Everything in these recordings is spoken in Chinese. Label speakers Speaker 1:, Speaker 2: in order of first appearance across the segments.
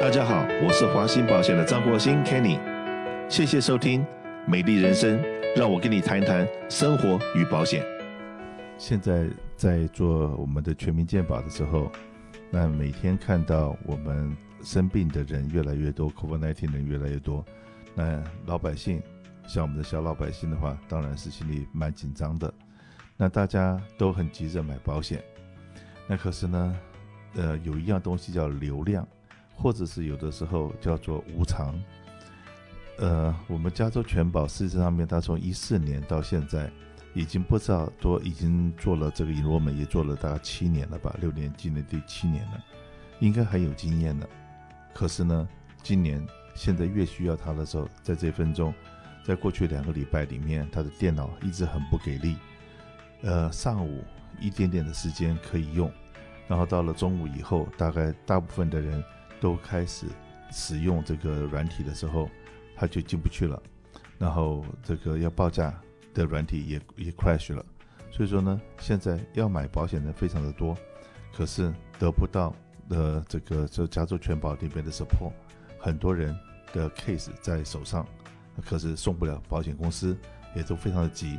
Speaker 1: 大家好，我是华兴保险的张国兴 Kenny，谢谢收听美丽人生，让我跟你谈一谈生活与保险。
Speaker 2: 现在在做我们的全民健保的时候，那每天看到我们生病的人越来越多，COVID-19 人越来越多，那老百姓像我们的小老百姓的话，当然是心里蛮紧张的。那大家都很急着买保险，那可是呢，呃，有一样东西叫流量。或者是有的时候叫做无常，呃，我们加州全保事实上面，它从一四年到现在，已经不知道多已经做了这个 enrollment 也做了大概七年了吧，六年今年第七年了，应该很有经验了。可是呢，今年现在越需要它的时候，在这分钟，在过去两个礼拜里面，它的电脑一直很不给力，呃，上午一点点的时间可以用，然后到了中午以后，大概大部分的人。都开始使用这个软体的时候，它就进不去了，然后这个要报价的软体也也 crash 了，所以说呢，现在要买保险的非常的多，可是得不到的这个这加州全保这边的 support，很多人的 case 在手上，可是送不了保险公司，也都非常的急。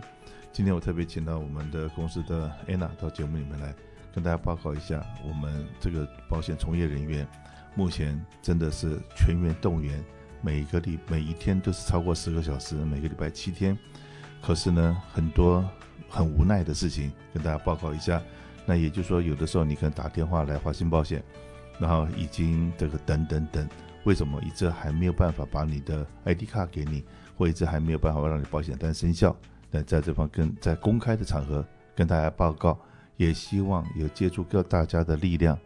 Speaker 2: 今天我特别请到我们的公司的 Anna 到节目里面来，跟大家报告一下我们这个保险从业人员。目前真的是全员动员，每一个礼每一天都是超过十个小时，每个礼拜七天。可是呢，很多很无奈的事情跟大家报告一下。那也就是说，有的时候你可能打电话来华兴保险，然后已经这个等等等，为什么一直还没有办法把你的 ID 卡给你，或一直还没有办法让你保险单生效？那在这方跟在公开的场合跟大家报告，也希望有借助各大家的力量。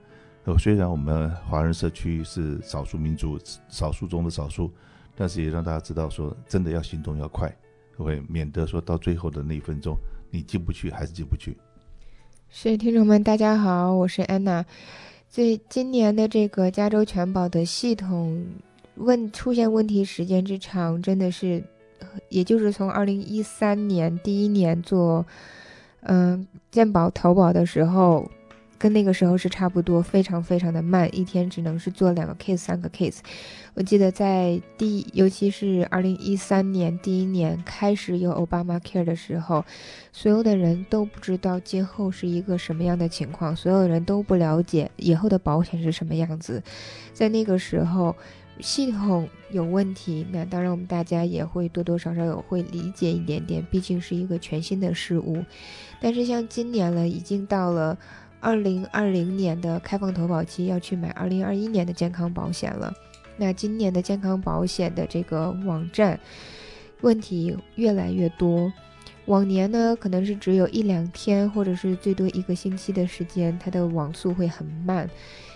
Speaker 2: 呃虽然我们华人社区是少数民族，少数中的少数，但是也让大家知道说，真的要行动要快，会免得说到最后的那一分钟，你进不去还是进不去。
Speaker 3: 是听众们，大家好，我是安娜。这今年的这个加州全保的系统问出现问题时间之长，真的是，也就是从二零一三年第一年做，嗯，健保投保的时候。跟那个时候是差不多，非常非常的慢，一天只能是做两个 case、三个 case。我记得在第，尤其是二零一三年第一年开始有 Obamacare 的时候，所有的人都不知道今后是一个什么样的情况，所有人都不了解以后的保险是什么样子。在那个时候，系统有问题，那当然我们大家也会多多少少有会理解一点点，毕竟是一个全新的事物。但是像今年了，已经到了。二零二零年的开放投保期要去买二零二一年的健康保险了，那今年的健康保险的这个网站问题越来越多。往年呢，可能是只有一两天，或者是最多一个星期的时间，它的网速会很慢。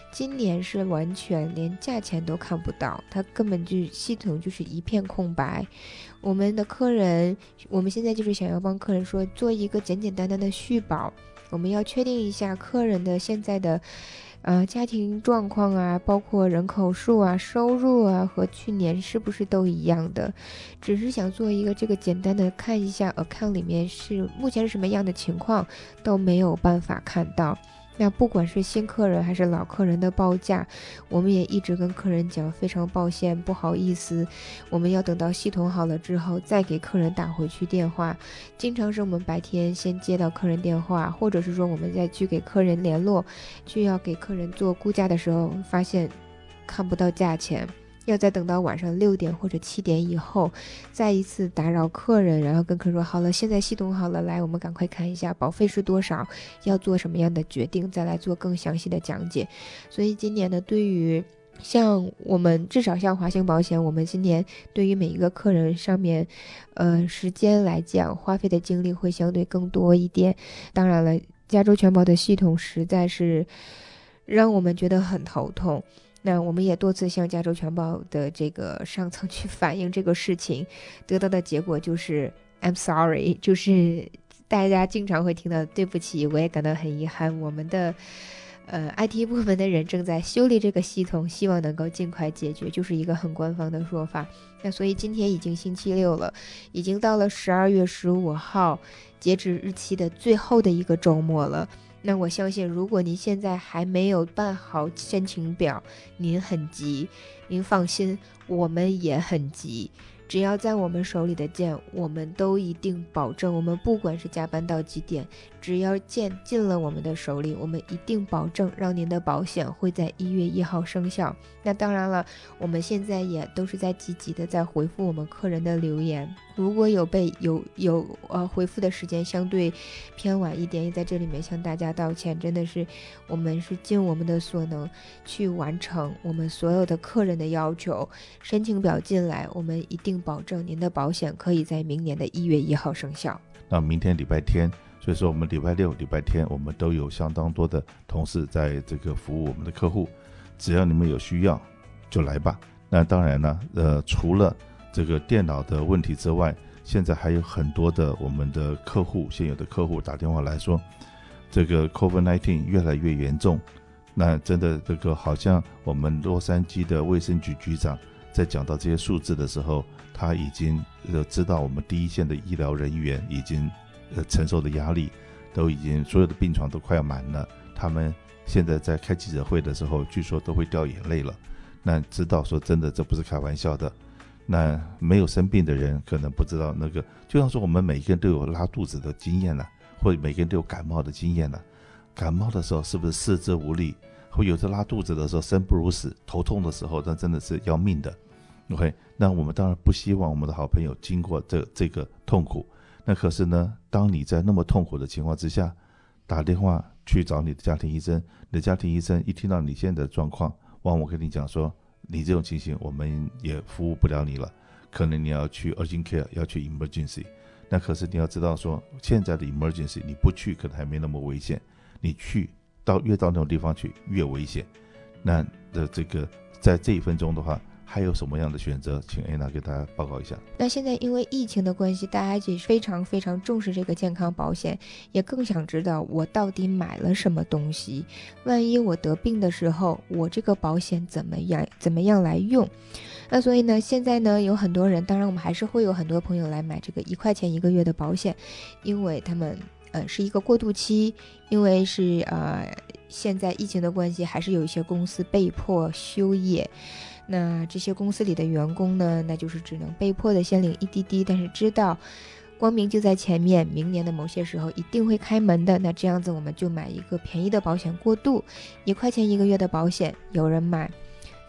Speaker 3: 今年是完全连价钱都看不到，它根本就系统就是一片空白。我们的客人，我们现在就是想要帮客人说做一个简简单单的续保。我们要确定一下客人的现在的，呃，家庭状况啊，包括人口数啊、收入啊，和去年是不是都一样的？只是想做一个这个简单的看一下 account 里面是目前是什么样的情况，都没有办法看到。那不管是新客人还是老客人的报价，我们也一直跟客人讲，非常抱歉，不好意思，我们要等到系统好了之后再给客人打回去电话。经常是我们白天先接到客人电话，或者是说我们再去给客人联络，去要给客人做估价的时候，发现看不到价钱。要再等到晚上六点或者七点以后，再一次打扰客人，然后跟客人说好了，现在系统好了，来，我们赶快看一下保费是多少，要做什么样的决定，再来做更详细的讲解。所以今年呢，对于像我们至少像华兴保险，我们今年对于每一个客人上面，呃，时间来讲，花费的精力会相对更多一点。当然了，加州全保的系统实在是让我们觉得很头痛。那我们也多次向加州全报的这个上层去 反映这个事情，得到的结果就是 I'm sorry，就是大家经常会听到对不起，我也感到很遗憾。我们的呃 IT 部门的人正在修理这个系统，希望能够尽快解决，就是一个很官方的说法。那所以今天已经星期六了，已经到了十二月十五号截止日期的最后的一个周末了。那我相信，如果您现在还没有办好申请表，您很急，您放心，我们也很急。只要在我们手里的件，我们都一定保证，我们不管是加班到几点。只要件进了我们的手里，我们一定保证让您的保险会在一月一号生效。那当然了，我们现在也都是在积极的在回复我们客人的留言。如果有被有有呃回复的时间相对偏晚一点，也在这里面向大家道歉。真的是我们是尽我们的所能去完成我们所有的客人的要求。申请表进来，我们一定保证您的保险可以在明年的一月一号生效。
Speaker 2: 那明天礼拜天。所以说，我们礼拜六、礼拜天，我们都有相当多的同事在这个服务我们的客户。只要你们有需要，就来吧。那当然呢，呃，除了这个电脑的问题之外，现在还有很多的我们的客户，现有的客户打电话来说，这个 COVID-19 越来越严重。那真的，这个好像我们洛杉矶的卫生局局长在讲到这些数字的时候，他已经呃知道我们第一线的医疗人员已经。呃，承受的压力都已经，所有的病床都快要满了。他们现在在开记者会的时候，据说都会掉眼泪了。那知道说真的，这不是开玩笑的。那没有生病的人可能不知道那个，就像说我们每个人都有拉肚子的经验了，或者每个人都有感冒的经验了。感冒的时候是不是四肢无力？或有时拉肚子的时候生不如死，头痛的时候那真的是要命的。OK，那我们当然不希望我们的好朋友经过这这个痛苦。那可是呢，当你在那么痛苦的情况之下，打电话去找你的家庭医生，你的家庭医生一听到你现在的状况，往往跟你讲说，你这种情形我们也服务不了你了，可能你要去 urgent care，要去 emergency。那可是你要知道说，现在的 emergency 你不去可能还没那么危险，你去到越到那种地方去越危险。那的这个在这一分钟的话。还有什么样的选择？请安娜给大家报告一下。
Speaker 3: 那现在因为疫情的关系，大家也非常非常重视这个健康保险，也更想知道我到底买了什么东西。万一我得病的时候，我这个保险怎么样？怎么样来用？那所以呢，现在呢，有很多人，当然我们还是会有很多朋友来买这个一块钱一个月的保险，因为他们呃是一个过渡期，因为是呃现在疫情的关系，还是有一些公司被迫休业。那这些公司里的员工呢，那就是只能被迫的先领一滴滴，但是知道光明就在前面，明年的某些时候一定会开门的。那这样子我们就买一个便宜的保险过渡，一块钱一个月的保险，有人买。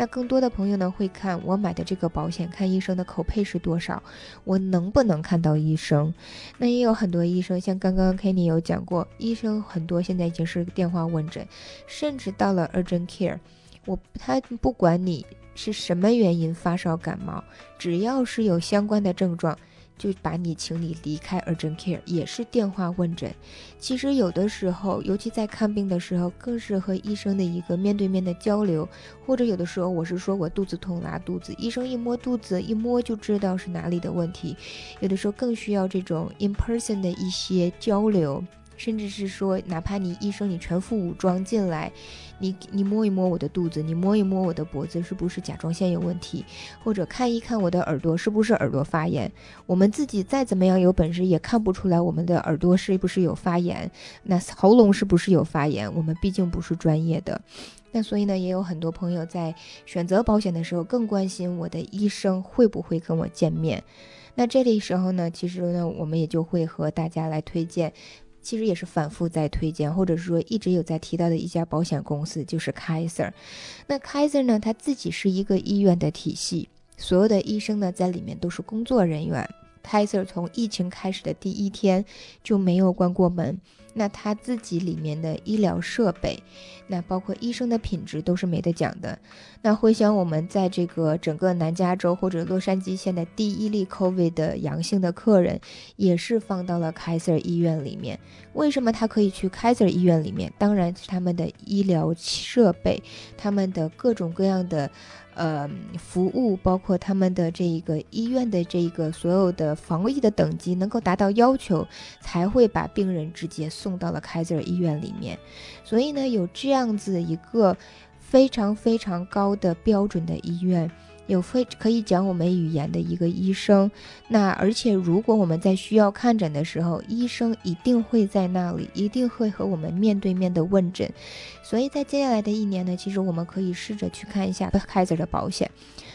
Speaker 3: 那更多的朋友呢会看我买的这个保险，看医生的口配是多少，我能不能看到医生？那也有很多医生，像刚刚 Kenny 有讲过，医生很多现在已经是电话问诊，甚至到了 urgent care，我他不管你。是什么原因发烧感冒？只要是有相关的症状，就把你请你离开 urgent care，也是电话问诊。其实有的时候，尤其在看病的时候，更是和医生的一个面对面的交流。或者有的时候，我是说我肚子痛拉肚子，医生一摸肚子，一摸就知道是哪里的问题。有的时候更需要这种 in person 的一些交流。甚至是说，哪怕你医生你全副武装进来，你你摸一摸我的肚子，你摸一摸我的脖子，是不是甲状腺有问题？或者看一看我的耳朵，是不是耳朵发炎？我们自己再怎么样有本事，也看不出来我们的耳朵是不是有发炎，那喉咙是不是有发炎？我们毕竟不是专业的。那所以呢，也有很多朋友在选择保险的时候，更关心我的医生会不会跟我见面。那这里时候呢，其实呢，我们也就会和大家来推荐。其实也是反复在推荐，或者是说一直有在提到的一家保险公司，就是 Kaiser。那 Kaiser 呢，它自己是一个医院的体系，所有的医生呢在里面都是工作人员。Kaiser 从疫情开始的第一天就没有关过门。那他自己里面的医疗设备，那包括医生的品质都是没得讲的。那回想我们在这个整个南加州或者洛杉矶县的第一例 COVID 的阳性的客人，也是放到了 Kaiser 医院里面。为什么他可以去 Kaiser 医院里面？当然是他们的医疗设备，他们的各种各样的。呃，服务包括他们的这一个医院的这一个所有的防疫的等级能够达到要求，才会把病人直接送送到了凯泽尔医院里面。所以呢，有这样子一个非常非常高的标准的医院，有非可以讲我们语言的一个医生。那而且如果我们在需要看诊的时候，医生一定会在那里，一定会和我们面对面的问诊。所以在接下来的一年呢，其实我们可以试着去看一下 Kaiser 的保险。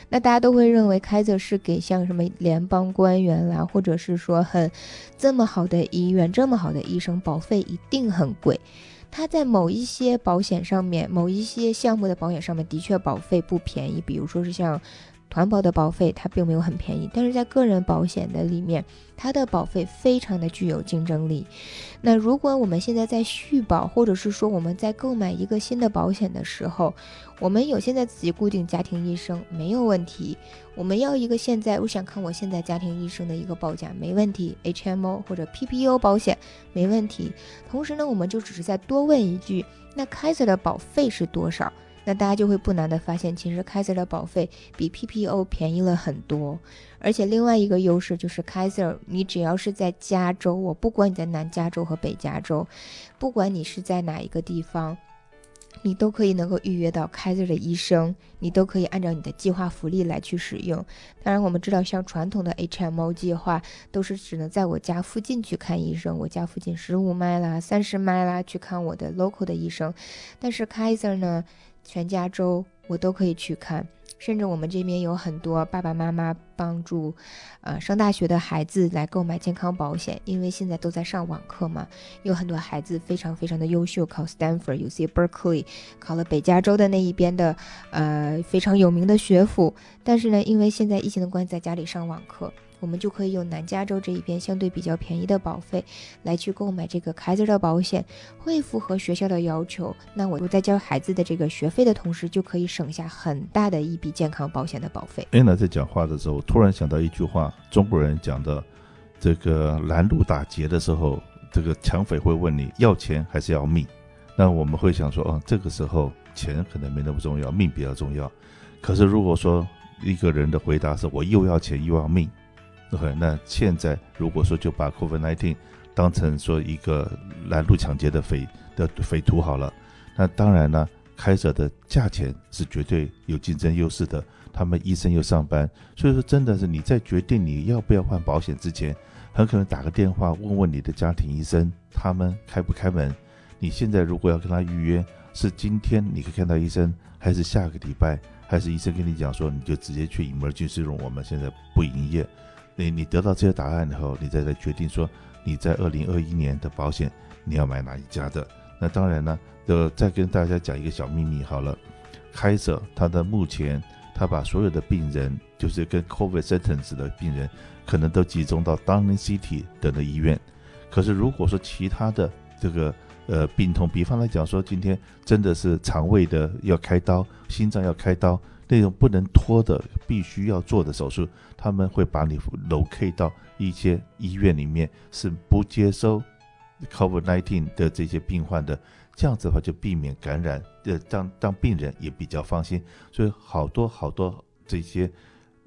Speaker 3: 那大家都会认为开泽是给像什么联邦官员啦，或者是说很这么好的医院、这么好的医生，保费一定很贵。他在某一些保险上面，某一些项目的保险上面，的确保费不便宜。比如说是像团保的保费，它并没有很便宜。但是在个人保险的里面，它的保费非常的具有竞争力。那如果我们现在在续保，或者是说我们在购买一个新的保险的时候，我们有现在自己固定家庭医生没有问题。我们要一个现在我想看我现在家庭医生的一个报价没问题，HMO 或者 PPO 保险没问题。同时呢，我们就只是再多问一句，那 Kaiser 的保费是多少？那大家就会不难的发现，其实 Kaiser 的保费比 PPO 便宜了很多。而且另外一个优势就是 Kaiser，你只要是在加州，我不管你在南加州和北加州，不管你是在哪一个地方。你都可以能够预约到 Kaiser 的医生，你都可以按照你的计划福利来去使用。当然，我们知道像传统的 HMO 计划都是只能在我家附近去看医生，我家附近十五迈啦、三十迈啦去看我的 local 的医生。但是 Kaiser 呢，全加州我都可以去看。甚至我们这边有很多爸爸妈妈帮助，呃，上大学的孩子来购买健康保险，因为现在都在上网课嘛，有很多孩子非常非常的优秀，考 Stanford、UC Berkeley，考了北加州的那一边的，呃，非常有名的学府，但是呢，因为现在疫情的关系，在家里上网课。我们就可以用南加州这一边相对比较便宜的保费来去购买这个孩子的保险，会符合学校的要求。那我在交孩子的这个学费的同时，就可以省下很大的一笔健康保险的保费。
Speaker 2: 安娜在讲话的时候，突然想到一句话，中国人讲的，这个拦路打劫的时候，这个抢匪会问你要钱还是要命？那我们会想说，哦，这个时候钱可能没那么重要，命比较重要。可是如果说一个人的回答是我又要钱又要命。OK，那现在如果说就把 COVID-19 当成说一个拦路抢劫的匪的匪徒好了，那当然呢，Kaiser 的价钱是绝对有竞争优势的。他们医生又上班，所以说真的是你在决定你要不要换保险之前，很可能打个电话问问你的家庭医生，他们开不开门。你现在如果要跟他预约，是今天你可以看到医生，还是下个礼拜，还是医生跟你讲说你就直接去 Emergency Room，我们现在不营业。你你得到这些答案以后，你再来决定说你在二零二一年的保险你要买哪一家的。那当然呢，就再跟大家讲一个小秘密好了。开着他的目前他把所有的病人，就是跟 COVID sentence 的病人，可能都集中到 Downing City 等的医院。可是如果说其他的这个呃病痛，比方来讲说今天真的是肠胃的要开刀，心脏要开刀。那种不能拖的、必须要做的手术，他们会把你 locate 到一些医院里面，是不接收 COVID-19 的这些病患的。这样子的话，就避免感染，呃，让让病人也比较放心。所以好多好多这些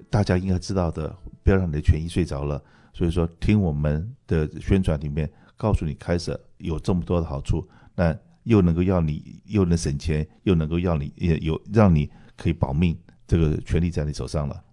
Speaker 2: 大家应该知道的，不要让你的权益睡着了。所以说，听我们的宣传里面告诉你，Kaiser 有这么多的好处，那又能够要你，又能省钱，又能够要你，也有让你。可以保命，这个权利在你手上了。